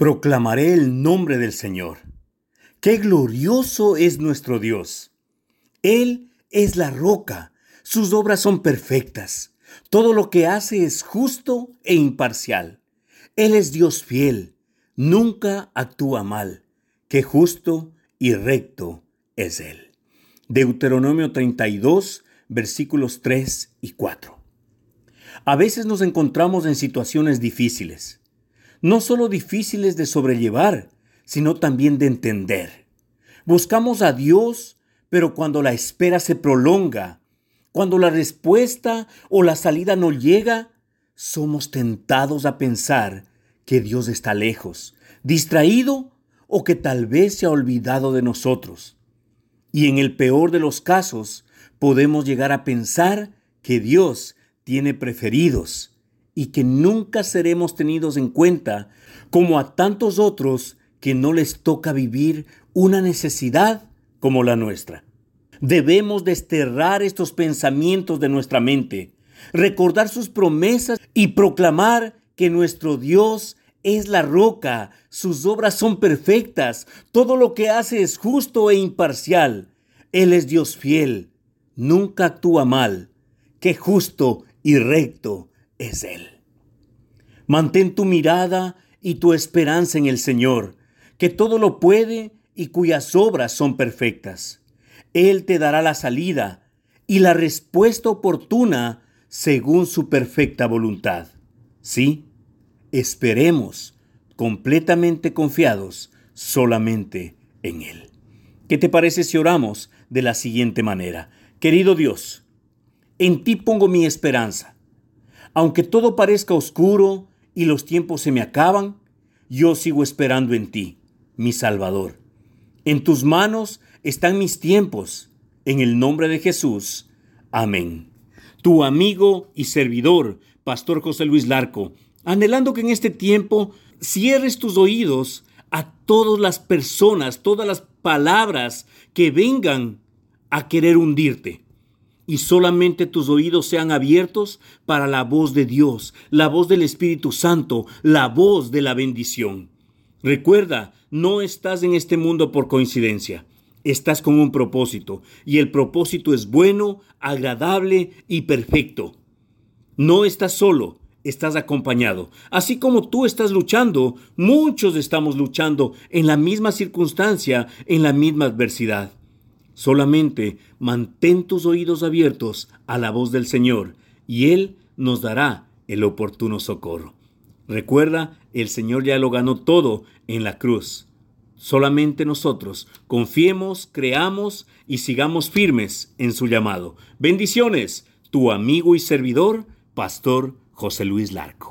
Proclamaré el nombre del Señor. Qué glorioso es nuestro Dios. Él es la roca, sus obras son perfectas. Todo lo que hace es justo e imparcial. Él es Dios fiel, nunca actúa mal. Qué justo y recto es Él. Deuteronomio 32, versículos 3 y 4. A veces nos encontramos en situaciones difíciles no solo difíciles de sobrellevar, sino también de entender. Buscamos a Dios, pero cuando la espera se prolonga, cuando la respuesta o la salida no llega, somos tentados a pensar que Dios está lejos, distraído o que tal vez se ha olvidado de nosotros. Y en el peor de los casos, podemos llegar a pensar que Dios tiene preferidos y que nunca seremos tenidos en cuenta como a tantos otros que no les toca vivir una necesidad como la nuestra. Debemos desterrar estos pensamientos de nuestra mente, recordar sus promesas y proclamar que nuestro Dios es la roca, sus obras son perfectas, todo lo que hace es justo e imparcial. Él es Dios fiel, nunca actúa mal, que justo y recto es Él. Mantén tu mirada y tu esperanza en el Señor, que todo lo puede y cuyas obras son perfectas. Él te dará la salida y la respuesta oportuna según su perfecta voluntad. Sí, esperemos completamente confiados solamente en Él. ¿Qué te parece si oramos de la siguiente manera? Querido Dios, en ti pongo mi esperanza aunque todo parezca oscuro y los tiempos se me acaban, yo sigo esperando en ti, mi Salvador. En tus manos están mis tiempos. En el nombre de Jesús. Amén. Tu amigo y servidor, Pastor José Luis Larco, anhelando que en este tiempo cierres tus oídos a todas las personas, todas las palabras que vengan a querer hundirte y solamente tus oídos sean abiertos para la voz de Dios, la voz del Espíritu Santo, la voz de la bendición. Recuerda, no estás en este mundo por coincidencia. Estás con un propósito y el propósito es bueno, agradable y perfecto. No estás solo, estás acompañado. Así como tú estás luchando, muchos estamos luchando en la misma circunstancia, en la misma adversidad. Solamente mantén tus oídos abiertos a la voz del Señor y Él nos dará el oportuno socorro. Recuerda, el Señor ya lo ganó todo en la cruz. Solamente nosotros confiemos, creamos y sigamos firmes en su llamado. Bendiciones, tu amigo y servidor, Pastor José Luis Larco.